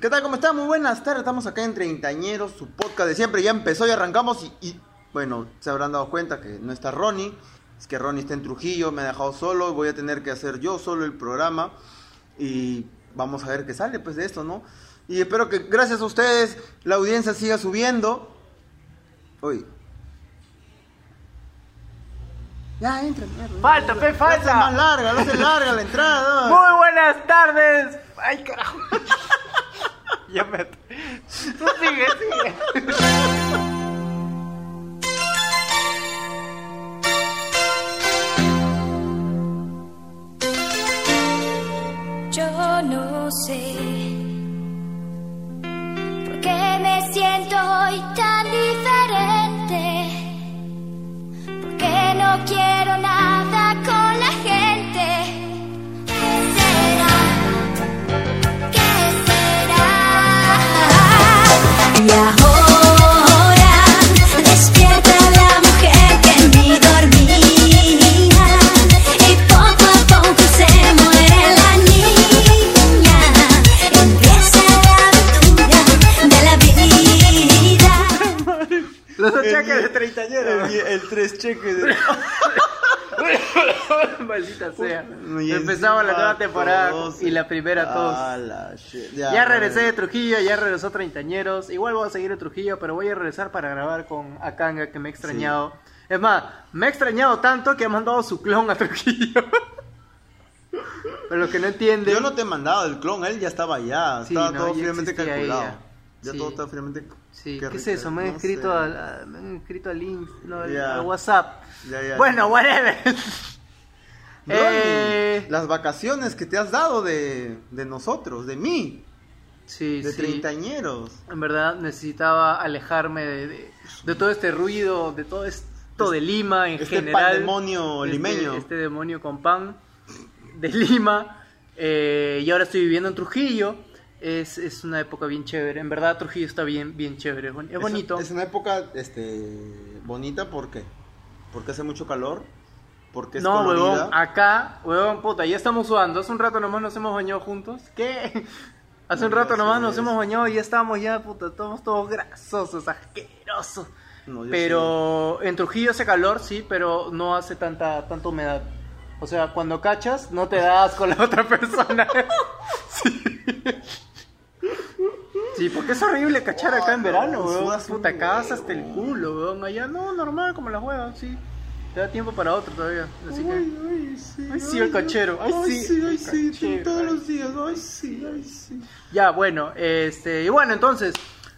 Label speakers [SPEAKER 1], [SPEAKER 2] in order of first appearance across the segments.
[SPEAKER 1] ¿Qué tal? ¿Cómo están? Muy buenas tardes. Estamos acá en Treintañeros, su podcast de siempre. Ya empezó y arrancamos. Y, y, bueno, se habrán dado cuenta que no está Ronnie. Es que Ronnie está en Trujillo, me ha dejado solo. Voy a tener que hacer yo solo el programa. Y vamos a ver qué sale pues de esto, ¿no? Y espero que gracias a ustedes la audiencia siga subiendo. Uy. Ya, entra, mierda.
[SPEAKER 2] Falta, pe,
[SPEAKER 1] Lo
[SPEAKER 2] falta.
[SPEAKER 1] más larga, lo hace larga la entrada.
[SPEAKER 2] Muy buenas tardes. Ay, carajo. ya me. Tú sigue, sigue.
[SPEAKER 3] Yo no sé por qué me siento hoy tan diferente. Porque no quiero nada con
[SPEAKER 1] El, tres cheques de...
[SPEAKER 2] Maldita sea.
[SPEAKER 1] Y
[SPEAKER 2] Empezaba la nueva temporada
[SPEAKER 1] todos-
[SPEAKER 2] y la primera todos.
[SPEAKER 1] Ah.
[SPEAKER 2] Ya regresé de Trujillo, ya regresó Treintañeros. Igual voy a seguir en Trujillo, pero voy a regresar para grabar con Akanga, que me he extrañado. Es más, me he extrañado tanto que ha mandado su clon a Trujillo. Pero lo que no entiende.
[SPEAKER 1] Yo no te he mandado el clon, él ya estaba allá.
[SPEAKER 2] Sí,
[SPEAKER 1] estaba
[SPEAKER 2] no,
[SPEAKER 1] todo fríamente calculado.
[SPEAKER 2] ella.
[SPEAKER 1] Ya
[SPEAKER 2] Sí.
[SPEAKER 1] todo estaba fríamente.
[SPEAKER 2] Sí,
[SPEAKER 1] Qué
[SPEAKER 2] ¿qué, es eso? Me han
[SPEAKER 1] no
[SPEAKER 2] escrito, al, a- me han escrito al link, no, al,
[SPEAKER 1] Ya.
[SPEAKER 2] al WhatsApp. Bueno, whatever.
[SPEAKER 1] Ronnie,
[SPEAKER 2] eh,
[SPEAKER 1] Las vacaciones que te has dado de, de nosotros, de mí,
[SPEAKER 2] sí,
[SPEAKER 1] de
[SPEAKER 2] sí.
[SPEAKER 1] treintañeros.
[SPEAKER 2] En verdad necesitaba alejarme de, de- de todo este ruido, de todo esto de Lima en
[SPEAKER 1] este
[SPEAKER 2] general. Este-
[SPEAKER 1] limeño.
[SPEAKER 2] Este, demonio con pan de Lima. Eh, y ahora estoy viviendo en Trujillo. Es, es una época bien chévere. En verdad Trujillo está bien, bien chévere. Es boni- es bonito.
[SPEAKER 1] Es una época este, bonita, ¿por qué? Porque hace mucho calor. Porque es
[SPEAKER 2] No,
[SPEAKER 1] colorida.
[SPEAKER 2] huevón, acá, huevón, puta, ya estamos sudando. Hace un rato nomás nos hemos bañado juntos. ¿Qué? Hace un
[SPEAKER 1] No,
[SPEAKER 2] rato
[SPEAKER 1] ya
[SPEAKER 2] nomás nos hemos bañado y ya estamos ya, puta, estamos todos grasosos, asquerosos.
[SPEAKER 1] No,
[SPEAKER 2] Pero en Trujillo hace calor, sí, pero no hace tanta, tanta humedad. O sea, cuando cachas, no te das con la otra persona. sí. Sí, porque es horrible cachar acá en verano,
[SPEAKER 1] no,
[SPEAKER 2] weón.
[SPEAKER 1] sudas
[SPEAKER 2] Puta,
[SPEAKER 1] huevo.
[SPEAKER 2] hasta el culo, weón. Allá no, normal, como las huevas, sí. Te da tiempo para otro todavía. Así que.
[SPEAKER 1] Ay, ay, sí,
[SPEAKER 2] Ay, sí, el cachero. Ay, sí,
[SPEAKER 1] sí, ay, sí,
[SPEAKER 2] cachero,
[SPEAKER 1] todos
[SPEAKER 2] ay.
[SPEAKER 1] los días. Ay, sí, ay, sí.
[SPEAKER 2] Ya, bueno, este. Y bueno, entonces,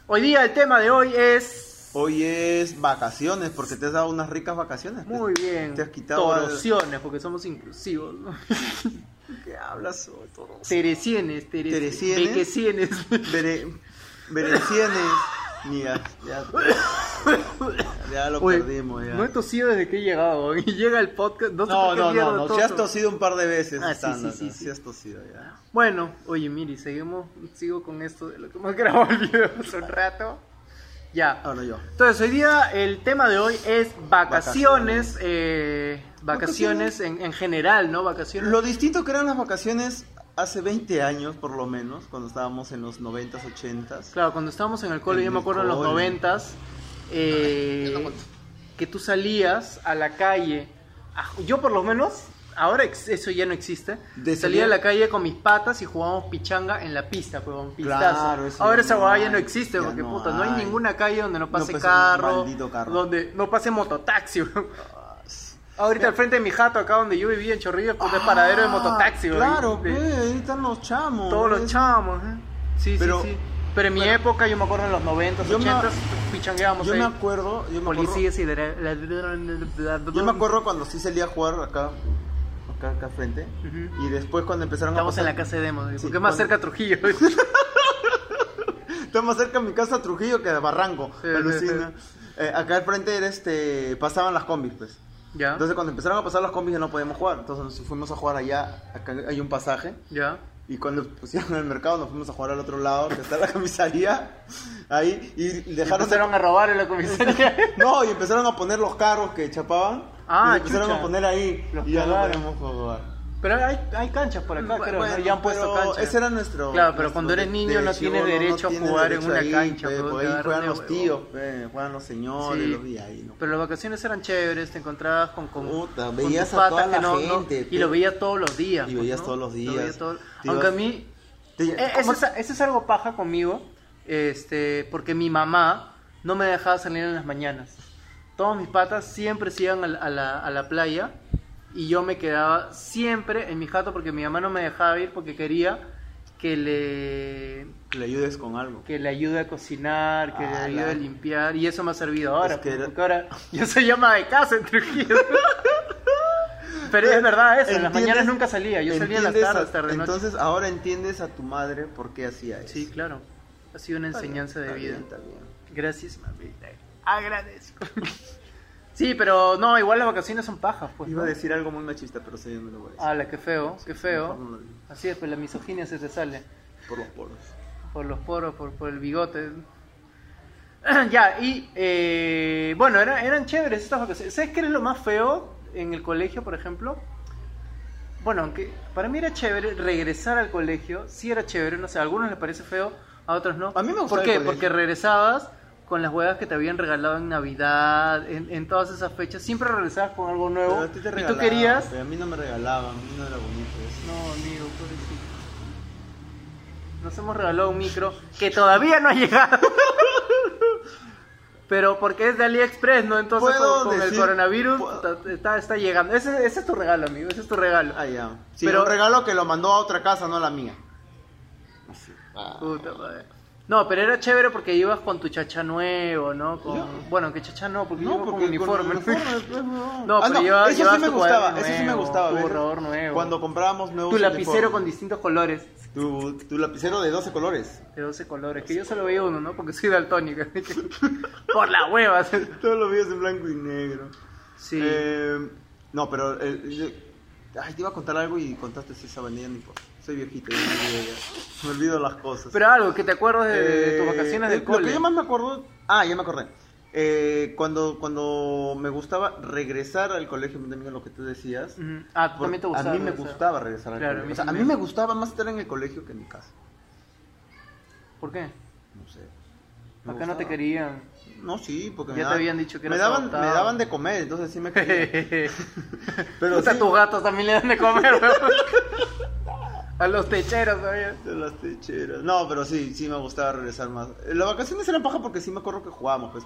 [SPEAKER 2] hoy día el tema de hoy es.
[SPEAKER 1] Hoy es vacaciones, porque te has dado unas ricas vacaciones. pues.
[SPEAKER 2] Muy bien.
[SPEAKER 1] Te has quitado
[SPEAKER 2] Torociones, porque somos inclusivos, ¿no?
[SPEAKER 1] ¿Qué hablas hoy, todos?
[SPEAKER 2] Teresienes, teres-
[SPEAKER 1] Teresienes.
[SPEAKER 2] bequesienes.
[SPEAKER 1] Bere, berencienes. Mira, ya, ya lo
[SPEAKER 2] Oye,
[SPEAKER 1] perdimos. Ya.
[SPEAKER 2] No he tosido desde que he llegado. Y llega el podcast. No, sé
[SPEAKER 1] No,
[SPEAKER 2] por qué
[SPEAKER 1] no, no, no. Si has tosido un par de veces,
[SPEAKER 2] Ah, sí, sí, sí, sí.
[SPEAKER 1] has tosido ya.
[SPEAKER 2] Bueno, oye, mire, seguimos. Sigo con esto de lo que hemos grabado el video hace un rato. Ya.
[SPEAKER 1] Ahora yo.
[SPEAKER 2] Entonces, hoy día el tema de hoy es vacaciones.
[SPEAKER 1] Vacaciones.
[SPEAKER 2] eh, vacaciones en, en general, ¿no? Vacaciones.
[SPEAKER 1] Lo distinto que eran las vacaciones hace 20 años, por lo menos, cuando estábamos en los 90s, 80s.
[SPEAKER 2] Claro, cuando estábamos en el cole,
[SPEAKER 1] En
[SPEAKER 2] yo me acuerdo en los
[SPEAKER 1] cole.
[SPEAKER 2] noventas, eh, que tú salías a la calle. Ah, Yo por lo menos, ahora ex- eso ya no existe.
[SPEAKER 1] De
[SPEAKER 2] salía a la calle con mis patas y jugábamos pichanga en la pista, pues, un pistazo.
[SPEAKER 1] Claro, eso
[SPEAKER 2] ahora esa
[SPEAKER 1] no
[SPEAKER 2] huevada ya
[SPEAKER 1] hay,
[SPEAKER 2] no existe,
[SPEAKER 1] ya
[SPEAKER 2] porque
[SPEAKER 1] no
[SPEAKER 2] puta, no hay
[SPEAKER 1] hay.
[SPEAKER 2] ninguna calle donde no pase carro,
[SPEAKER 1] carro.
[SPEAKER 2] donde no pase mototaxi. Ahorita al frente de mi jato, acá donde yo vivía en Chorrillos, pues es paradero de mototaxi.
[SPEAKER 1] Ah, Claro, pues, ahí están los chamos.
[SPEAKER 2] todos los chamos, ¿eh? Sí,
[SPEAKER 1] Pero-
[SPEAKER 2] sí, sí. Pero en mi
[SPEAKER 1] pero-
[SPEAKER 2] época, yo me acuerdo en los 90s,
[SPEAKER 1] Yo me-
[SPEAKER 2] 80s, pichangueábamos
[SPEAKER 1] Yo
[SPEAKER 2] ahí.
[SPEAKER 1] me acuerdo, yo me acuerdo,
[SPEAKER 2] Policías y... de-
[SPEAKER 1] yo me acuerdo cuando sí salía a jugar acá, acá, acá frente. Y después cuando empezaron
[SPEAKER 2] Estamos
[SPEAKER 1] a
[SPEAKER 2] en
[SPEAKER 1] pasar...
[SPEAKER 2] la casa de Demo, porque
[SPEAKER 1] Sí,
[SPEAKER 2] es más cerca a Trujillo.
[SPEAKER 1] Está más cerca de mi casa Trujillo que de Barranco.
[SPEAKER 2] Sí,
[SPEAKER 1] alucina. Eh, acá al frente era este, pasaban las combis, pues.
[SPEAKER 2] Ya,
[SPEAKER 1] Entonces cuando empezaron a pasar las combis ya no podíamos jugar. Entonces nos fuimos a jugar allá, acá hay un pasaje.
[SPEAKER 2] ya.
[SPEAKER 1] Y cuando pusieron el mercado nos fuimos a jugar al otro lado, que está la comisaría. Ahí, y dejaron de-
[SPEAKER 2] empezaron a robar en la comisaría.
[SPEAKER 1] No, y empezaron a poner los carros que chapaban.
[SPEAKER 2] Ah,
[SPEAKER 1] y empezaron
[SPEAKER 2] chucha.
[SPEAKER 1] a poner ahí.
[SPEAKER 2] Los
[SPEAKER 1] y ya no podíamos jugar.
[SPEAKER 2] Pero hay, hay canchas por acá, creo, ¿no?
[SPEAKER 1] Bueno,
[SPEAKER 2] ya han puesto canchas.
[SPEAKER 1] Ese era nuestro.
[SPEAKER 2] Claro, pero
[SPEAKER 1] nuestro
[SPEAKER 2] cuando eres niño
[SPEAKER 1] de
[SPEAKER 2] no tienes derecho a jugar en una
[SPEAKER 1] ahí,
[SPEAKER 2] cancha,
[SPEAKER 1] pe,
[SPEAKER 2] pues,
[SPEAKER 1] ahí juegan los tíos, pe, juegan los señores,
[SPEAKER 2] Sí.
[SPEAKER 1] los días ahí, ¿no?
[SPEAKER 2] Pero las vacaciones eran chéveres, te encontrabas con, con,
[SPEAKER 1] Puta,
[SPEAKER 2] con
[SPEAKER 1] veías
[SPEAKER 2] tus
[SPEAKER 1] a
[SPEAKER 2] patas
[SPEAKER 1] toda
[SPEAKER 2] que
[SPEAKER 1] la gente,
[SPEAKER 2] y lo veías todos los días.
[SPEAKER 1] Y
[SPEAKER 2] pues,
[SPEAKER 1] veías todos los
[SPEAKER 2] Lo
[SPEAKER 1] días.
[SPEAKER 2] todo- Aunque a mí, eh,
[SPEAKER 1] ¿cómo
[SPEAKER 2] eso, es, eso es algo paja conmigo, este, porque mi mamá no me dejaba salir en las mañanas. Todos mis patas siempre se iban a la, a la, a la playa y yo me quedaba siempre en mi jato porque mi mamá no me dejaba ir porque quería que le
[SPEAKER 1] que le ayudes con algo.
[SPEAKER 2] que le ayude a cocinar, que le
[SPEAKER 1] Ah,
[SPEAKER 2] ayude
[SPEAKER 1] la-
[SPEAKER 2] a limpiar y eso me ha servido ahora,
[SPEAKER 1] Es que era-
[SPEAKER 2] porque ahora yo soy llama de casa en Trujillo. Pero es verdad eso, en las
[SPEAKER 1] ¿Entiendes?
[SPEAKER 2] mañana nunca salía, yo salía en las
[SPEAKER 1] ¿Entiendes
[SPEAKER 2] tardes,
[SPEAKER 1] a-
[SPEAKER 2] tarde noche.
[SPEAKER 1] Entonces ahora entiendes a tu madre por qué hacía eso.
[SPEAKER 2] Sí, claro. Ha sido una
[SPEAKER 1] Está bien,
[SPEAKER 2] enseñanza de
[SPEAKER 1] está
[SPEAKER 2] vida.
[SPEAKER 1] bien, está bien.
[SPEAKER 2] Gracias, mami. Agradezco. Sí, pero no, igual las vacaciones son pajas, pues.
[SPEAKER 1] Iba a decir algo muy machista, pero sí, yo no lo voy a decir.
[SPEAKER 2] Qué feo, qué feo.
[SPEAKER 1] No lo digo.
[SPEAKER 2] Así es, pues la misoginia se te sale.
[SPEAKER 1] Por los poros.
[SPEAKER 2] Por los poros, por, por el bigote. ya, y eh, bueno, era- eran chéveres estas vacaciones. ¿Sabes qué es lo más feo en el colegio, por ejemplo? Bueno, aunque para mí era chévere regresar al colegio, sí era chévere, no sé, a algunos les parece feo, a otros no.
[SPEAKER 1] A mí me gustaba
[SPEAKER 2] ¿Por qué? Porque regresabas con las huevas que te habían regalado en Navidad, en, en todas esas fechas, siempre regresabas con algo nuevo.
[SPEAKER 1] Pero a ti te
[SPEAKER 2] y tú querías...
[SPEAKER 1] pero a mí no me regalaban, a mí no era bonito eso.
[SPEAKER 2] No, amigo, pobrecito. Nos hemos regalado un micro que todavía no ha llegado. Pero porque es de AliExpress, ¿no? Entonces con, el coronavirus está, está, está llegando. Ese, ese es tu regalo, amigo. Ese es tu regalo.
[SPEAKER 1] Ah, ya. Sí,
[SPEAKER 2] Pero-
[SPEAKER 1] un regalo que lo mandó a otra casa, no a la mía. Así. Ah.
[SPEAKER 2] Puta madre. No, pero era chévere porque ibas con tu chacha nuevo, ¿no? Con...
[SPEAKER 1] Yo-
[SPEAKER 2] Bueno, que chacha no, porque
[SPEAKER 1] No,
[SPEAKER 2] iba
[SPEAKER 1] porque
[SPEAKER 2] con uniforme.
[SPEAKER 1] con uniforme, no.
[SPEAKER 2] No,
[SPEAKER 1] Ah,
[SPEAKER 2] pero lleva-
[SPEAKER 1] eso
[SPEAKER 2] llevas
[SPEAKER 1] sí me gustaba,
[SPEAKER 2] cuaderno
[SPEAKER 1] eso sí me
[SPEAKER 2] nuevo,
[SPEAKER 1] gustaba.
[SPEAKER 2] tu borrador nuevo.
[SPEAKER 1] Cuando comprábamos nuevos
[SPEAKER 2] tu lapicero con distintos colores.
[SPEAKER 1] tu, tu lapicero de 12 colores.
[SPEAKER 2] De 12 colores. Que yo solo veía uno, ¿no? Porque soy daltónica. Por la hueva.
[SPEAKER 1] Todos los videos en blanco y negro.
[SPEAKER 2] Sí.
[SPEAKER 1] Eh, no, pero. eh, ay, te iba a contar algo y contaste esa vanilla, ni por. Soy viejito, ya me olvido, ya. Me olvido las cosas.
[SPEAKER 2] Pero algo que te acuerdas de, de tus
[SPEAKER 1] Eh,
[SPEAKER 2] vacaciones
[SPEAKER 1] eh,
[SPEAKER 2] del cole.
[SPEAKER 1] Lo que yo más me acuerdo. Ah, ya me acordé. Eh, cuando, cuando me gustaba regresar al colegio, también lo que tú decías.
[SPEAKER 2] Ah,
[SPEAKER 1] por-
[SPEAKER 2] también te gustaba.
[SPEAKER 1] a mí me
[SPEAKER 2] regresar.
[SPEAKER 1] gustaba regresar al
[SPEAKER 2] Claro, a
[SPEAKER 1] colegio.
[SPEAKER 2] mí
[SPEAKER 1] O sea, a mí me gustaba más estar en el colegio que en mi casa.
[SPEAKER 2] ¿Por qué?
[SPEAKER 1] No sé. Me
[SPEAKER 2] Acá no te querían.
[SPEAKER 1] No, sí, porque
[SPEAKER 2] Ya
[SPEAKER 1] me
[SPEAKER 2] te
[SPEAKER 1] daban-
[SPEAKER 2] habían dicho que
[SPEAKER 1] me daban, me daban de comer, entonces sí me. Pero
[SPEAKER 2] Puta,
[SPEAKER 1] sí.
[SPEAKER 2] tus gatos también le dan de comer. A los techeros, ¿sabes?
[SPEAKER 1] De las techeras. No, pero sí, sí me gustaba regresar más. Las vacaciones eran paja porque sí me acuerdo que jugábamos, pues.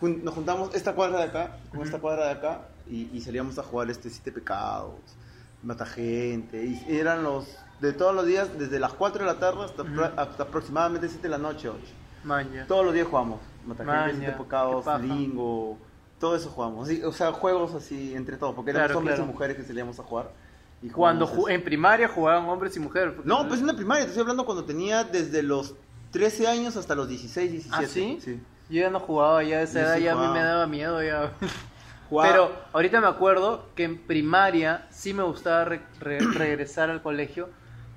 [SPEAKER 1] Jun- Nos juntamos esta cuadra de acá con esta cuadra de acá y, y salíamos a jugar este Siete Pecados, Mata Gente. Y eran los de todos los días, desde las 4 de la tarde hasta, pra- hasta aproximadamente 7 de la noche, 8.
[SPEAKER 2] Maña.
[SPEAKER 1] Todos los días jugamos. Mata Gente,
[SPEAKER 2] Maña,
[SPEAKER 1] Siete Pecados. Lingo, todo eso jugamos. O sea, juegos así entre todos, porque éramos
[SPEAKER 2] Claro,
[SPEAKER 1] hombres
[SPEAKER 2] claro.
[SPEAKER 1] y mujeres que salíamos a jugar. Y
[SPEAKER 2] Cuando ju- en primaria jugaban hombres y mujeres.
[SPEAKER 1] no, pues en la primaria, te estoy hablando cuando tenía desde los 13 años hasta los 16, 17.
[SPEAKER 2] ¿Ah, sí?
[SPEAKER 1] Sí.
[SPEAKER 2] Yo ya no jugaba, ya de esa edad
[SPEAKER 1] sí
[SPEAKER 2] ya a mí me daba miedo ya.
[SPEAKER 1] Jugaba-
[SPEAKER 2] Pero ahorita me acuerdo que en primaria sí me gustaba re- re- regresar al colegio,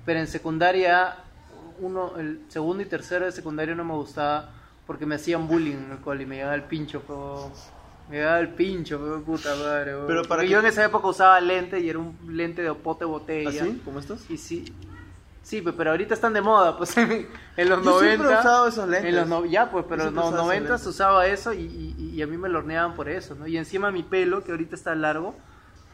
[SPEAKER 2] pero en secundaria, uno, el segundo y tercero de secundaria no me gustaba porque me hacían bullying en el cole y me llegaba el pincho, po. me llegaba el pincho, po, puta madre. po.
[SPEAKER 1] Pero para qué-
[SPEAKER 2] yo en esa época usaba lente y era un lente de pote botella.
[SPEAKER 1] ¿Así? ¿Como estos?
[SPEAKER 2] Y sí, sí, pe- pero ahorita están de moda, pues en, en los
[SPEAKER 1] Yo
[SPEAKER 2] 90.
[SPEAKER 1] siempre he usado esos lentes.
[SPEAKER 2] En los no- ya, pues, pero en los
[SPEAKER 1] usaba esos
[SPEAKER 2] 90
[SPEAKER 1] lentes.
[SPEAKER 2] se usaba eso y, y- y a mí me lo horneaban por eso, ¿no? Y encima mi pelo, que ahorita está largo,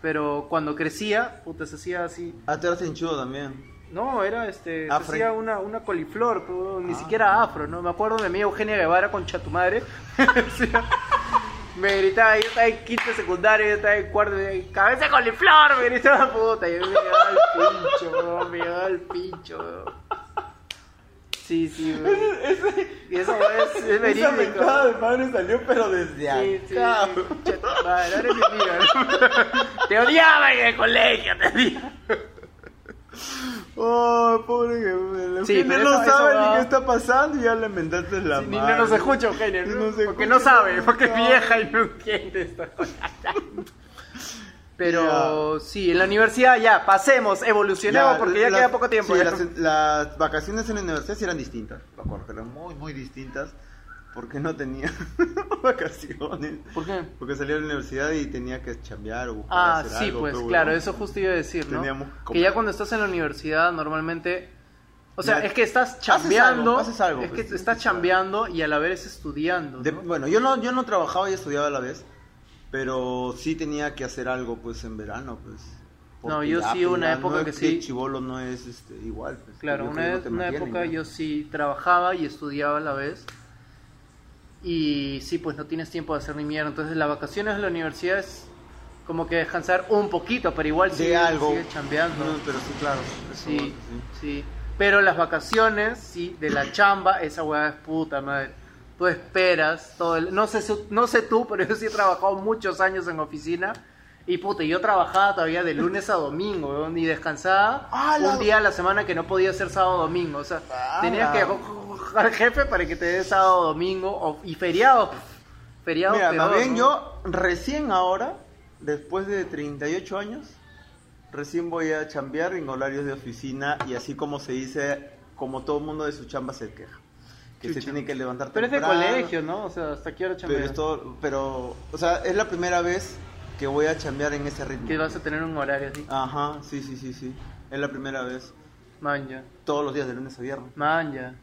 [SPEAKER 2] pero cuando crecía, puta, se hacía así.
[SPEAKER 1] Ah, tú eras hinchudo también.
[SPEAKER 2] No, era este.
[SPEAKER 1] Afro.
[SPEAKER 2] hacía una, una coliflor, pero ni
[SPEAKER 1] Ah.
[SPEAKER 2] siquiera afro, ¿no? Me acuerdo de mi amiga Eugenia Guevara con Chatumadre. me gritaba, yo estaba en quinto secundario, yo estaba en cuarto, cabeza de coliflor, me gritaba puta, y yo me llegaba el pincho, me llegaba el pincho. Sí, sí. Y eso es, es
[SPEAKER 1] Esa mentada de madre salió, pero desde
[SPEAKER 2] Sí, sí,
[SPEAKER 1] acá.
[SPEAKER 2] Chatumadre, ahora es mi amiga, ¿no? Te odiaba en el colegio, te odiaba.
[SPEAKER 1] Oh, pobre que
[SPEAKER 2] Sí, pero
[SPEAKER 1] no
[SPEAKER 2] eso- eso
[SPEAKER 1] sabe
[SPEAKER 2] va-
[SPEAKER 1] ni qué está pasando y ya le mentaste la
[SPEAKER 2] ni
[SPEAKER 1] madre.
[SPEAKER 2] no nos escucha Eugenia,
[SPEAKER 1] Ni
[SPEAKER 2] ¿no?
[SPEAKER 1] nos
[SPEAKER 2] porque
[SPEAKER 1] escucha,
[SPEAKER 2] no sabe,
[SPEAKER 1] no
[SPEAKER 2] porque es
[SPEAKER 1] sabe.
[SPEAKER 2] vieja y no entiende esta cosa. Pero sí, en la universidad ya, pasemos, evolucionemos
[SPEAKER 1] Ya,
[SPEAKER 2] porque ya
[SPEAKER 1] las-
[SPEAKER 2] queda poco tiempo.
[SPEAKER 1] sí,
[SPEAKER 2] ya.
[SPEAKER 1] las, las vacaciones en la universidad sí eran distintas. Me acuerdo eran muy, muy distintas. Porque no tenía vacaciones.
[SPEAKER 2] ¿Por qué?
[SPEAKER 1] Porque salí de la universidad y tenía que chambear o buscar
[SPEAKER 2] Ah,
[SPEAKER 1] hacer
[SPEAKER 2] sí,
[SPEAKER 1] algo,
[SPEAKER 2] pues
[SPEAKER 1] pero,
[SPEAKER 2] claro, eso justo iba a decir, ¿no?
[SPEAKER 1] Teníamos que
[SPEAKER 2] Que ya cuando estás en la universidad normalmente... O sea,
[SPEAKER 1] Ya,
[SPEAKER 2] es que estás
[SPEAKER 1] haces
[SPEAKER 2] chambeando,
[SPEAKER 1] algo, haces algo,
[SPEAKER 2] es
[SPEAKER 1] pues,
[SPEAKER 2] que
[SPEAKER 1] sí,
[SPEAKER 2] estás chambeando y a la vez estudiando,
[SPEAKER 1] bueno, yo no, yo no trabajaba y estudiaba a la vez, pero sí tenía que hacer algo pues en verano, pues.
[SPEAKER 2] No, yo sí,
[SPEAKER 1] pues,
[SPEAKER 2] una época
[SPEAKER 1] no es
[SPEAKER 2] que sí.
[SPEAKER 1] Chivolo no es este, igual. Pues,
[SPEAKER 2] Claro, una,
[SPEAKER 1] que te
[SPEAKER 2] una época yo sí trabajaba y estudiaba a la vez. Y sí, pues no tienes tiempo de hacer ni mierda. Entonces las vacaciones de la universidad es como que descansar un poquito, pero igual sigue,
[SPEAKER 1] algo.
[SPEAKER 2] sigue chambeando.
[SPEAKER 1] No, pero sí, claro.
[SPEAKER 2] Sí,
[SPEAKER 1] bueno,
[SPEAKER 2] sí. Pero las vacaciones, sí, de la chamba, esa weá es puta madre. Tú esperas todo el... No sé, no sé tú, pero yo sí he trabajado muchos años en oficina. Y puta, yo trabajaba todavía de lunes a domingo, weón, y descansaba
[SPEAKER 1] Ah, la-
[SPEAKER 2] un día a la semana que no podía ser sábado o domingo. O sea,
[SPEAKER 1] Ah,
[SPEAKER 2] tenías que al jefe para que te dé sábado o domingo. o- y feriados. Feriados
[SPEAKER 1] Mira,
[SPEAKER 2] peor,
[SPEAKER 1] bien
[SPEAKER 2] ¿no?
[SPEAKER 1] yo recién ahora, después de 38 años, recién voy a chambear en horarios de oficina y así como se dice, como todo mundo de su chamba se queja. Que se
[SPEAKER 2] Chucha.
[SPEAKER 1] tiene que levantar
[SPEAKER 2] Pero es de
[SPEAKER 1] temprano,
[SPEAKER 2] colegio, ¿no? O sea, ¿hasta qué hora
[SPEAKER 1] Pero,
[SPEAKER 2] chambeas?
[SPEAKER 1] todo- pero, o sea, es la primera vez que voy a chambear en ese ritmo.
[SPEAKER 2] Que vas a tener un horario así.
[SPEAKER 1] Ajá, sí, sí, sí, sí. Es la primera vez.
[SPEAKER 2] Manja.
[SPEAKER 1] Todos los días de lunes a viernes.
[SPEAKER 2] Manja.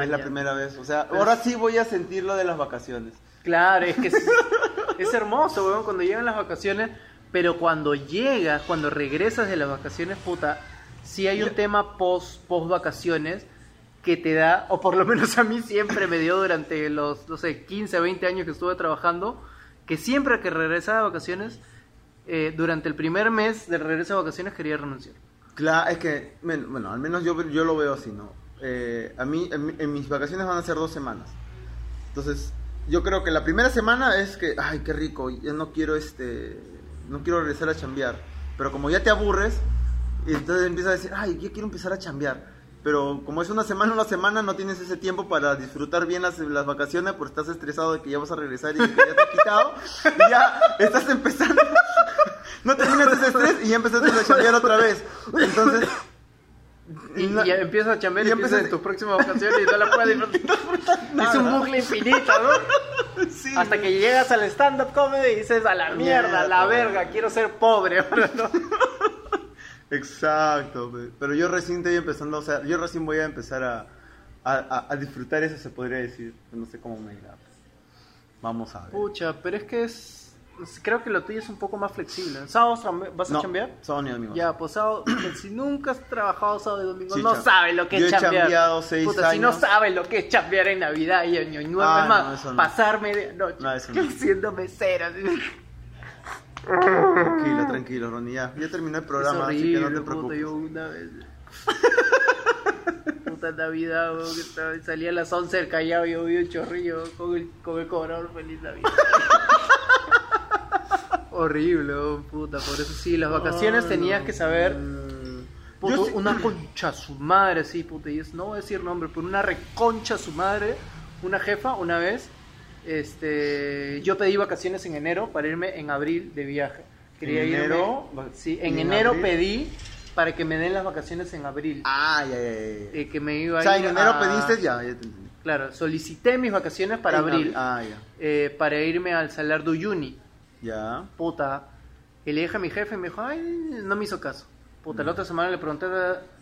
[SPEAKER 1] Es la primera vez. O sea,
[SPEAKER 2] Pero-
[SPEAKER 1] ahora sí voy a sentir lo de las vacaciones.
[SPEAKER 2] Claro, es que es, es hermoso, weón, cuando llegan las vacaciones, pero cuando llegas, cuando regresas de las vacaciones, puta, sí hay un tema post, post vacaciones que te da, o por lo menos a mí siempre me dio durante los, no sé, 15, 20 años que estuve trabajando, que siempre que regresaba de vacaciones, eh, durante el primer mes de regreso de vacaciones quería renunciar.
[SPEAKER 1] Claro, es que, bueno, al menos yo, yo lo veo así, ¿no? Eh, a mí, en, mi- en mis vacaciones van a ser dos semanas. Entonces, yo creo que la primera semana es que, ay, qué rico, ya no quiero, este, no quiero regresar a chambear. Pero como ya te aburres, entonces empiezas a decir, ay, ya quiero empezar a chambear. Pero como es una semana, una semana, no tienes ese tiempo para disfrutar bien las, las vacaciones, porque estás estresado de que ya vas a regresar y que ya te has quitado. Y ya estás empezando. no terminas ese estrés y ya empezaste a chambear otra vez. Entonces,
[SPEAKER 2] Y,
[SPEAKER 1] na-
[SPEAKER 2] y empiezas a chambear y,
[SPEAKER 1] y
[SPEAKER 2] empiezas en tus próximas vacaciones y no la puedes disfrutar. es un bucle infinito, ¿no?
[SPEAKER 1] sí,
[SPEAKER 2] Hasta que llegas al stand-up comedy y dices, a la mierda, a la verga, quiero ser pobre ahora, ¿no?
[SPEAKER 1] Exacto, pe- pero yo recién estoy empezando, o sea, yo recién voy a empezar a, a, disfrutar eso, se podría decir. No sé cómo me irá. pues. Vamos a ver.
[SPEAKER 2] Pucha, pero es que es... Creo que lo tuyo es un poco más flexible. ¿En sábados vas a
[SPEAKER 1] no,
[SPEAKER 2] chambear?
[SPEAKER 1] sábado ni domingo.
[SPEAKER 2] Ya, pues sábado, si nunca has trabajado sábado y domingo,
[SPEAKER 1] Sí,
[SPEAKER 2] no sabes lo que
[SPEAKER 1] yo
[SPEAKER 2] es
[SPEAKER 1] he
[SPEAKER 2] chambear.
[SPEAKER 1] chambeado seis
[SPEAKER 2] Puta, si no
[SPEAKER 1] años.
[SPEAKER 2] sabes lo que es chambear en Navidad y Año Nuevo,
[SPEAKER 1] Ah,
[SPEAKER 2] más,
[SPEAKER 1] no, no.
[SPEAKER 2] pasarme de noche
[SPEAKER 1] No, eso no.
[SPEAKER 2] mesera. así.
[SPEAKER 1] Tranquilo, tranquilo, Ronnie, ya. Ya terminó el programa, así
[SPEAKER 2] horrible,
[SPEAKER 1] que no te
[SPEAKER 2] puta,
[SPEAKER 1] preocupes.
[SPEAKER 2] yo una vez... puta Navidad, weón, salía a las 11 del Callao y yo vi un chorrillo con el, con el cobrador feliz Navidad. Horrible, puta, por eso sí, las vacaciones tenías que saber... Puto,
[SPEAKER 1] yo sí-
[SPEAKER 2] una concha su madre, sí, puta, y es, no voy a decir nombre, pero una reconcha su madre, una jefa, una vez, este, yo pedí vacaciones en enero para irme en abril de viaje. Quería
[SPEAKER 1] ¿En
[SPEAKER 2] irme-
[SPEAKER 1] enero?
[SPEAKER 2] sí,
[SPEAKER 1] ¿Y
[SPEAKER 2] en
[SPEAKER 1] en
[SPEAKER 2] enero
[SPEAKER 1] abril?
[SPEAKER 2] pedí para que me den las vacaciones en abril.
[SPEAKER 1] Ah, ya, ya, ya.
[SPEAKER 2] eh, que me iba
[SPEAKER 1] O
[SPEAKER 2] a
[SPEAKER 1] sea,
[SPEAKER 2] ir
[SPEAKER 1] en enero
[SPEAKER 2] a-
[SPEAKER 1] pediste, ya, ya te entendí.
[SPEAKER 2] Claro, solicité mis vacaciones para
[SPEAKER 1] En
[SPEAKER 2] abril,
[SPEAKER 1] Ah, ya.
[SPEAKER 2] eh, para irme al Salar de Uyuni.
[SPEAKER 1] Ya.
[SPEAKER 2] puta. Y le dije a mi jefe y me dijo, ay, no me hizo caso. Puta, la otra semana le pregunté,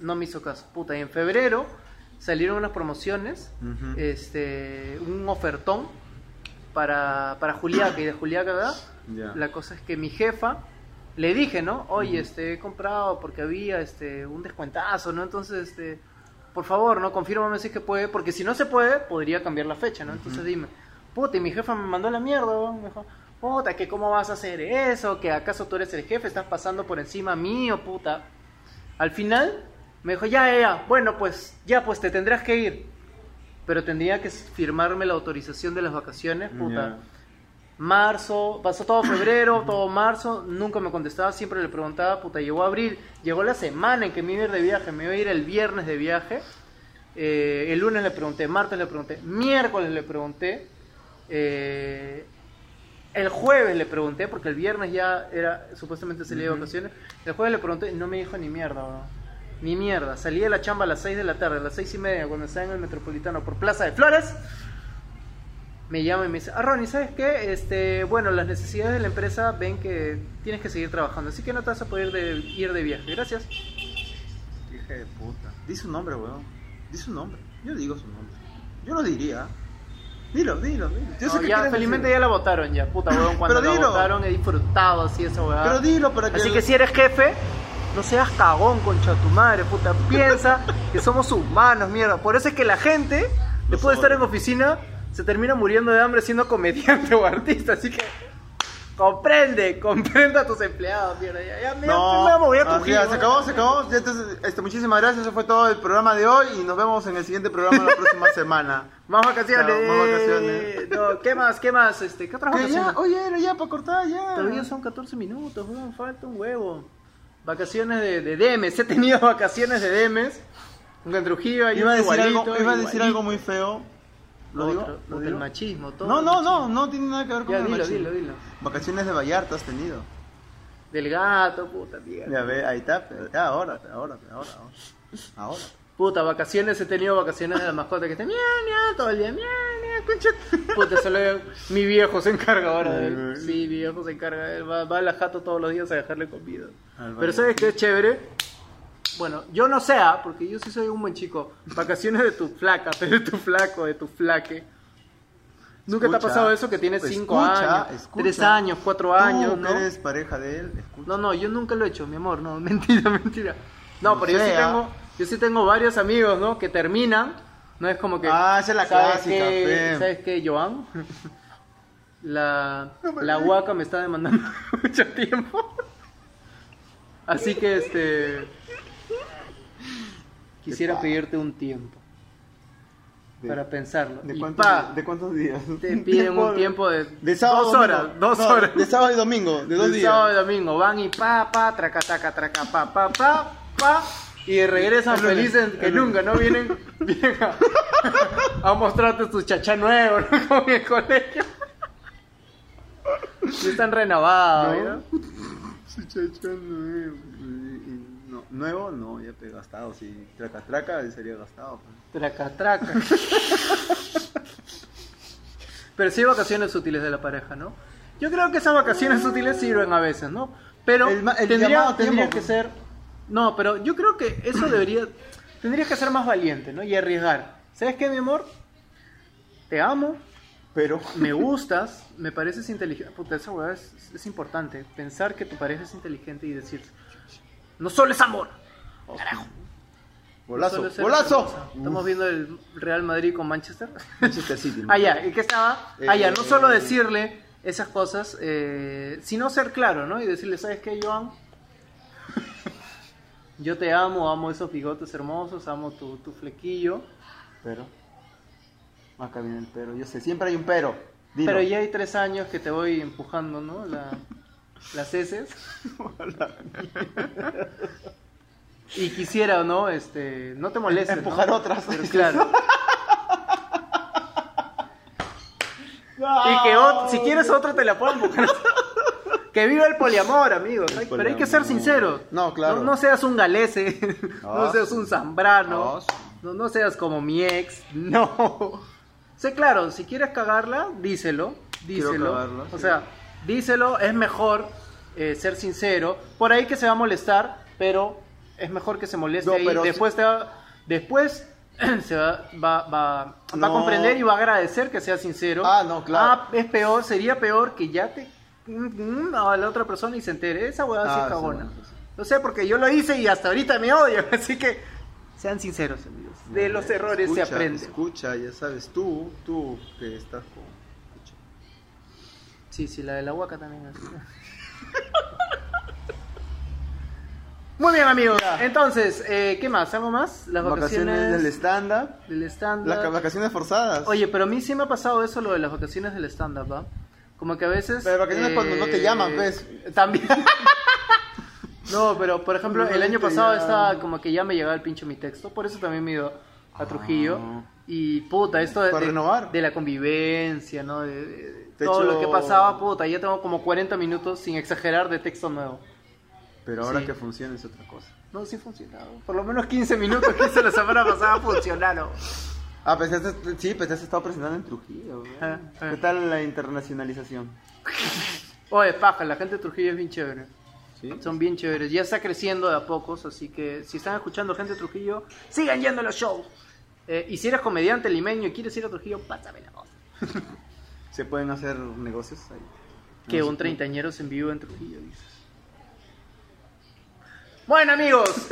[SPEAKER 2] no me hizo caso. Puta, y en febrero salieron unas promociones, este, un ofertón para, para Juliaca y de Juliaca, ¿verdad? La cosa es que mi jefa, le dije, ¿no? Oye, este, he comprado porque había, este, un descuentazo, ¿no? Entonces, este, por favor, ¿no? Confírmame si es que puede, porque si no se puede, podría cambiar la fecha, ¿no? Entonces dime, puta, y mi jefa me mandó la mierda, me dijo, puta, que cómo vas a hacer eso, que acaso tú eres el jefe, estás pasando por encima mío, puta. Al final, me dijo, ya, ya, ya, bueno, pues, ya, pues te tendrás que ir. Pero tendría que firmarme la autorización de las vacaciones, puta. Marzo, pasó todo febrero, todo marzo, nunca me contestaba, siempre le preguntaba, puta, llegó abril, llegó la semana en que me iba a ir de viaje, me iba a ir el viernes de viaje, eh, el lunes le pregunté, martes le pregunté, miércoles le pregunté, eh, el jueves le pregunté, porque el viernes ya era, supuestamente salía de vacaciones, el jueves le pregunté no me dijo ni mierda. Ni mierda, salí de la chamba a las 6 de la tarde, a las seis y media, cuando estaba en el Metropolitano por Plaza de Flores, me llama y me dice, ah, Ronnie, ¿sabes qué? Este, bueno, las necesidades de la empresa ven que tienes que seguir trabajando, así que no te vas a poder de- ir de viaje. Gracias.
[SPEAKER 1] Hija de puta. Di su nombre, weón. Di su nombre. Yo digo su nombre. Yo lo diría. Dilo, dilo, dilo. Yo sé
[SPEAKER 2] No,
[SPEAKER 1] que
[SPEAKER 2] ya,
[SPEAKER 1] quieres
[SPEAKER 2] felizmente ya la votaron ya, puta weón, cuando la votaron he disfrutado así esa weá.
[SPEAKER 1] Pero dilo para que.
[SPEAKER 2] Así que si eres jefe, no seas cagón, concha tu madre, puta. Piensa que somos humanos, mierda. Por eso es que la gente, después de estar en oficina, se termina muriendo de hambre siendo comediante o artista. Así que comprende, comprende a tus empleados, mierda. Ya, ya,
[SPEAKER 1] No,
[SPEAKER 2] me voy a
[SPEAKER 1] ya, se
[SPEAKER 2] ¿no?
[SPEAKER 1] acabó, se acabó. Entonces, este, muchísimas gracias. Eso fue todo el programa de hoy. Y nos vemos en el siguiente programa la próxima semana.
[SPEAKER 2] Más vacaciones.
[SPEAKER 1] Claro, más vacaciones.
[SPEAKER 2] No, ¿Qué más? ¿Qué más? Este, ¿Qué otras vacaciones?
[SPEAKER 1] ya, oye, ya para cortar, ya.
[SPEAKER 2] Todavía son 14 minutos, weón, falta un huevo. Vacaciones de, de Demes, he tenido vacaciones de Demes. En Trujillo hay
[SPEAKER 1] Iba a
[SPEAKER 2] un
[SPEAKER 1] decir, algo, iba a decir algo muy feo. ¿Lo digo?
[SPEAKER 2] Otro,
[SPEAKER 1] ¿Lo
[SPEAKER 2] puta,
[SPEAKER 1] digo?
[SPEAKER 2] el machismo, todo.
[SPEAKER 1] No, no, no, no tiene nada que ver con
[SPEAKER 2] Ya,
[SPEAKER 1] el
[SPEAKER 2] dilo,
[SPEAKER 1] machismo.
[SPEAKER 2] dilo, dilo.
[SPEAKER 1] Vacaciones de Vallarta has tenido.
[SPEAKER 2] Del gato, puta, tía.
[SPEAKER 1] Ya ve, ahí está, ahora, ahora, ahora, ahora. Ahora.
[SPEAKER 2] Puta, vacaciones, he tenido vacaciones de la mascota que está miau, miau, todo el día, miau, miau, concha. Puta, solo mi viejo se encarga ahora de él. Sí, mi viejo se encarga de él. Va, va a la jato todos los días a dejarle comida.
[SPEAKER 1] Al
[SPEAKER 2] Pero. ¿sabes qué es chévere? Bueno, yo no sé, ¿ah? porque yo sí soy un buen chico. Vacaciones de tu flaca, de tu flaco, de tu flaque. ¿Nunca te ha pasado eso que tienes 5
[SPEAKER 1] escucha,
[SPEAKER 2] años. 3 años, 4 años,
[SPEAKER 1] Tú,
[SPEAKER 2] ¿no?
[SPEAKER 1] eres pareja de él, escucha.
[SPEAKER 2] No, no, yo nunca lo he hecho, mi amor, no, mentira, mentira. No,
[SPEAKER 1] No
[SPEAKER 2] pero yo sí
[SPEAKER 1] sea.
[SPEAKER 2] tengo, yo sí tengo varios amigos, ¿no? Que terminan, no es como que.
[SPEAKER 1] Ah, esa es la
[SPEAKER 2] ¿sabes
[SPEAKER 1] clásica,
[SPEAKER 2] qué? ¿Sabes qué, Joan? La, la huaca me está demandando mucho tiempo. Así que este. Quisiera pedirte un tiempo
[SPEAKER 1] De-
[SPEAKER 2] para pensarlo.
[SPEAKER 1] ¿De cuántos,
[SPEAKER 2] pa,
[SPEAKER 1] ¿De cuántos días?
[SPEAKER 2] te piden un tiempo de,
[SPEAKER 1] de sábado
[SPEAKER 2] dos horas,
[SPEAKER 1] domingo.
[SPEAKER 2] dos
[SPEAKER 1] No,
[SPEAKER 2] horas.
[SPEAKER 1] De sábado y domingo, de dos días.
[SPEAKER 2] sábado y domingo van y pa, pa, traca, taca, traca, pa, pa, pa, pa. Y regresan felices que nunca, ¿no? Vienen, vienen a, a mostrarte tu chachá nuevo, ¿no? Como en el colegio. Y están renovados,
[SPEAKER 1] No. Su chacha nuevo. No, nuevo, no, ya te gastado. Si traca traca, sería gastado. pues.
[SPEAKER 2] Traca, traca. Pero sí hay vacaciones útiles de la pareja, ¿no? Yo creo que esas vacaciones útiles sirven a veces, ¿no? Pero
[SPEAKER 1] El el
[SPEAKER 2] tendría, tendría que ser... No, pero yo creo que eso debería... Tendría que ser más valiente, ¿no? Y arriesgar. ¿Sabes qué, mi amor? Te amo,
[SPEAKER 1] Pero.
[SPEAKER 2] me gustas, me pareces inteligente. Puta, esa weá es, es importante. Pensar que tu pareja es inteligente y decir... No solo es amor. Carajo.
[SPEAKER 1] Golazo.
[SPEAKER 2] Estamos viendo el Real Madrid con Manchester.
[SPEAKER 1] Manchester City. ¿no?
[SPEAKER 2] Ah, ya, ¿y qué estaba? Ah, ya, no
[SPEAKER 1] Eh,
[SPEAKER 2] solo decirle esas cosas, eh, sino ser claro, ¿no? Y decirle, ¿sabes qué, Joan? Yo te amo, amo esos bigotes hermosos, amo tu, tu flequillo.
[SPEAKER 1] Pero. Acá viene el pero. Yo sé, siempre hay un pero. Dilo.
[SPEAKER 2] Pero ya hay tres años que te voy empujando, ¿no? La- las heces. y quisiera, ¿no? Este, no te molestes. ¿no?
[SPEAKER 1] Empujar otras
[SPEAKER 2] Pero claro. Y que si quieres otro te la puedo empujar. Que viva el poliamor, amigos. Pero hay que ser sinceros.
[SPEAKER 1] No, claro.
[SPEAKER 2] No, no seas un galese, no,
[SPEAKER 1] No,
[SPEAKER 2] seas un zambrano,
[SPEAKER 1] no,
[SPEAKER 2] seas como mi ex. No. Sé claro, si quieres cagarla, díselo. Díselo.
[SPEAKER 1] cagarla,
[SPEAKER 2] o
[SPEAKER 1] sí.
[SPEAKER 2] sea, díselo, es mejor eh, ser sincero. Por ahí que se va a molestar, pero es mejor que se moleste
[SPEAKER 1] pero
[SPEAKER 2] Después te va- después se va, va, va- va a comprender y va a agradecer que sea sincero.
[SPEAKER 1] Ah, no, claro.
[SPEAKER 2] Ah, es peor, sería peor que ya te mm, a la otra persona y se entere. Esa hueá sí
[SPEAKER 1] Ah,
[SPEAKER 2] es
[SPEAKER 1] sí,
[SPEAKER 2] cagona.
[SPEAKER 1] bueno, pues sí.
[SPEAKER 2] Lo sé porque yo lo hice y hasta ahorita me odio. Así que sean sinceros, amigos. De los errores se aprende.
[SPEAKER 1] Escucha, ya sabes, tú, tú que estás con. escucha.
[SPEAKER 2] Sí, sí, la de la huaca también. así. Muy bien, amigos. Entonces, eh, ¿qué más? ¿Algo más? Las vacaciones,
[SPEAKER 1] Vacaciones del stand-up.
[SPEAKER 2] del stand
[SPEAKER 1] Las ca- vacaciones forzadas.
[SPEAKER 2] Oye, pero a mí sí me ha pasado eso, lo de las vacaciones del stand-up, ¿va? Como que a veces...
[SPEAKER 1] Pero vacaciones cuando no te llaman, pues.
[SPEAKER 2] También. no, pero por ejemplo,
[SPEAKER 1] No
[SPEAKER 2] el año pasado estaba como que ya me llegaba el pincho mi texto, por eso también me he ido a Trujillo.
[SPEAKER 1] Ah.
[SPEAKER 2] Y puta, esto de,
[SPEAKER 1] Para
[SPEAKER 2] de-
[SPEAKER 1] renovar.
[SPEAKER 2] de la convivencia, ¿no? De, de- de
[SPEAKER 1] Te
[SPEAKER 2] todo
[SPEAKER 1] echo-
[SPEAKER 2] lo que pasaba, puta, ya tengo como 40 minutos, sin exagerar, de texto nuevo.
[SPEAKER 1] Pero ahora
[SPEAKER 2] Sí.
[SPEAKER 1] que funciona es otra cosa.
[SPEAKER 2] No, sí funcionaba. Por lo menos 15 minutos que hice la semana pasada funcionaron.
[SPEAKER 1] Ah, pues este- sí, pues has estado presentando en Trujillo.
[SPEAKER 2] Ah, ah.
[SPEAKER 1] ¿Qué tal la internacionalización?
[SPEAKER 2] Oye, paja, la gente de Trujillo es bien chévere.
[SPEAKER 1] ¿Sí?
[SPEAKER 2] Son bien chéveres. Ya está creciendo de a pocos, así que si están escuchando gente de Trujillo, sigan yendo a los shows. Eh, y si eres comediante limeño y quieres ir a Trujillo, pásame la voz.
[SPEAKER 1] ¿Se pueden hacer negocios ahí?
[SPEAKER 2] Que un
[SPEAKER 1] sí.
[SPEAKER 2] treintañeros en vivo en Trujillo, dices. Bueno, amigos.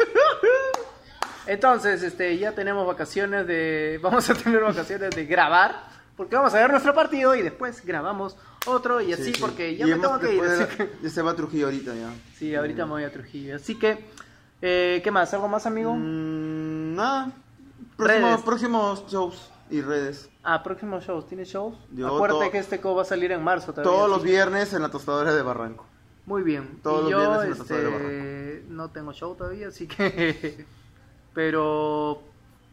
[SPEAKER 2] Entonces, este, ya tenemos vacaciones de... Vamos a tener vacaciones de grabar. Porque vamos a ver nuestro partido y después grabamos otro y así,
[SPEAKER 1] Sí, sí.
[SPEAKER 2] porque ya
[SPEAKER 1] Y
[SPEAKER 2] me
[SPEAKER 1] hemos-
[SPEAKER 2] tengo que ir. así
[SPEAKER 1] de-
[SPEAKER 2] que-
[SPEAKER 1] Ya se va a Trujillo ahorita ya.
[SPEAKER 2] Sí, ahorita me voy a Trujillo. Así que, eh, ¿qué más? ¿Algo más, amigo?
[SPEAKER 1] Mm, nada. Próximos,
[SPEAKER 2] Redes.
[SPEAKER 1] próximos shows y redes.
[SPEAKER 2] Ah, próximos shows. ¿Tienes shows?
[SPEAKER 1] Yo
[SPEAKER 2] Acuérdate que este co va a salir en marzo todavía.
[SPEAKER 1] Todos los viernes en la tostadora de Barranco.
[SPEAKER 2] Muy bien.
[SPEAKER 1] todos
[SPEAKER 2] y
[SPEAKER 1] los
[SPEAKER 2] yo,
[SPEAKER 1] viernes en la Tostadora de
[SPEAKER 2] este, no tengo show todavía, así que... Pero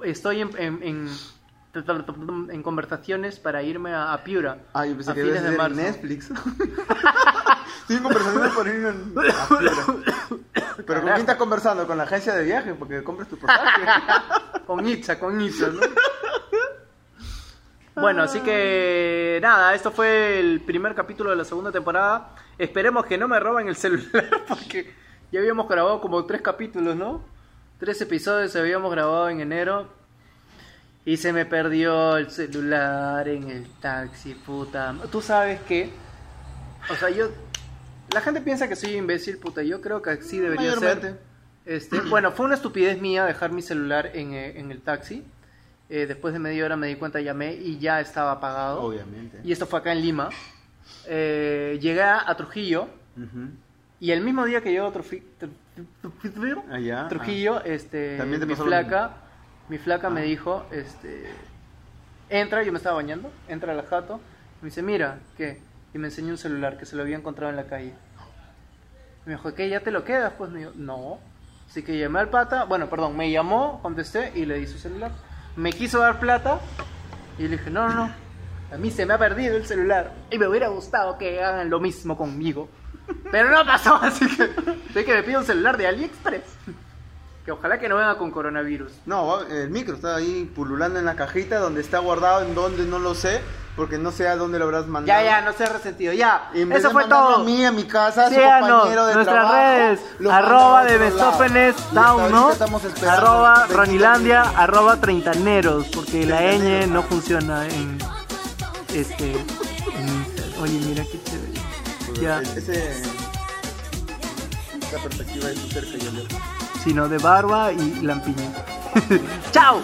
[SPEAKER 2] estoy en, en, en, en conversaciones para irme a, a Piura.
[SPEAKER 1] Ah, yo pensé
[SPEAKER 2] a
[SPEAKER 1] que
[SPEAKER 2] fines de marzo.
[SPEAKER 1] Netflix. Estoy en conversaciones por ir en... a Piura. Pero ¿con quién estás conversando? ¿Con la agencia de viaje? Porque compres tu pasaje.
[SPEAKER 2] Con Itza, con Itza, ¿no? Bueno, así que nada, esto fue el primer capítulo de la segunda temporada. Esperemos que no me roben el celular porque ya habíamos grabado como tres capítulos, ¿no? Tres episodios habíamos grabado en enero y se me perdió el celular en el taxi, puta. Tú sabes que, o sea, yo, la gente piensa que soy imbécil, puta. Yo creo que así debería ser. Este, bueno, fue una estupidez mía dejar mi celular en, eh, en el taxi. Eh, después de media hora me di cuenta, llamé y ya estaba apagado.
[SPEAKER 1] Obviamente.
[SPEAKER 2] Y esto fue acá en Lima. Eh, llegué a Trujillo y el mismo día que llegó a Trujillo,
[SPEAKER 1] Allá,
[SPEAKER 2] Trujillo, este,
[SPEAKER 1] Ah, También te
[SPEAKER 2] mi flaca, mi flaca
[SPEAKER 1] Ah.
[SPEAKER 2] me dijo, este, entra, yo me estaba bañando, entra la jato, me dice, mira, ¿qué? Y me enseñó un celular que se lo había encontrado en la calle. Y me dijo, ¿qué? ¿Ya te lo quedas? Pues me dijo, no. Así que llamé al pata, bueno, perdón, me llamó, contesté y le di su celular. Me quiso dar plata y le dije, no, no, no. A mí se me ha perdido el celular y me hubiera gustado que hagan lo mismo conmigo. Pero no pasó, así que, así que me pido un celular de AliExpress. Que ojalá que no venga con coronavirus.
[SPEAKER 1] No, el micro está ahí pululando en la cajita donde está guardado, en donde no lo sé, porque no sé a dónde lo habrás mandado.
[SPEAKER 2] Ya, ya, no seas resentido. Ya,
[SPEAKER 1] Y en vez
[SPEAKER 2] eso
[SPEAKER 1] de
[SPEAKER 2] fue todo.
[SPEAKER 1] a mí, a mi casa, su compañero de
[SPEAKER 2] nuestras
[SPEAKER 1] trabajo,
[SPEAKER 2] redes, arroba de
[SPEAKER 1] hasta
[SPEAKER 2] Down, ¿no? Arroba
[SPEAKER 1] 20
[SPEAKER 2] Ronilandia, arroba treintaneros, porque la ñ no funciona en este. en- oye, mira qué chévere. Ya,
[SPEAKER 1] Ese, esa perspectiva de tu cerca y lejos.
[SPEAKER 2] sino de barba y lampiña. ¡Chao!